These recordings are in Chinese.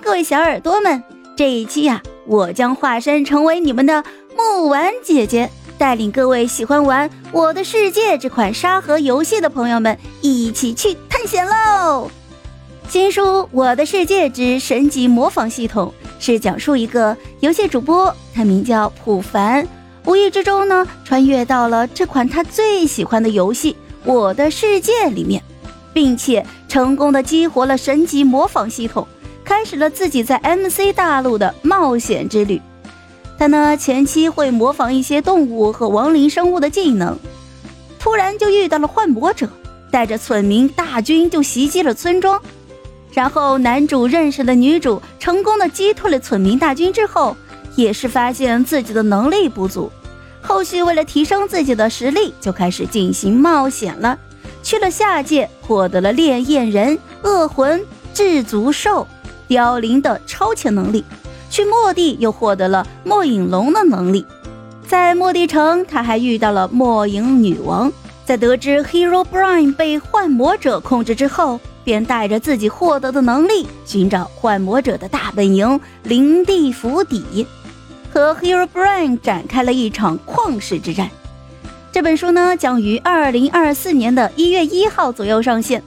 各位小耳朵们，这一期呀，我将化身成为你们的木丸姐姐，带领各位喜欢玩《我的世界》这款沙盒游戏的朋友们一起去探险喽！新书《我的世界之神级模仿系统》是讲述一个游戏主播，他名叫普凡，无意之中呢，穿越到了这款他最喜欢的游戏《我的世界》里面。并且成功的激活了神级模仿系统，开始了自己在 MC 大陆的冒险之旅。他呢前期会模仿一些动物和亡灵生物的技能，突然就遇到了幻魔者，带着村民大军就袭击了村庄。然后男主认识了女主，成功的击退了村民大军之后，也是发现自己的能力不足，后续为了提升自己的实力，就开始进行冒险了。去了下界，获得了烈焰人、恶魂、至足兽、凋零的超前能力；去末地又获得了末影龙的能力。在末地城，他还遇到了末影女王。在得知 Hero Brain 被幻魔者控制之后，便带着自己获得的能力，寻找幻魔者的大本营灵地府邸，和 Hero Brain 展开了一场旷世之战。这本书呢，将于二零二四年的一月一号左右上线，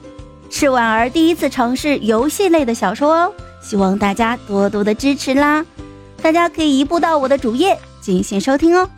是婉儿第一次尝试游戏类的小说哦，希望大家多多的支持啦！大家可以移步到我的主页进行收听哦。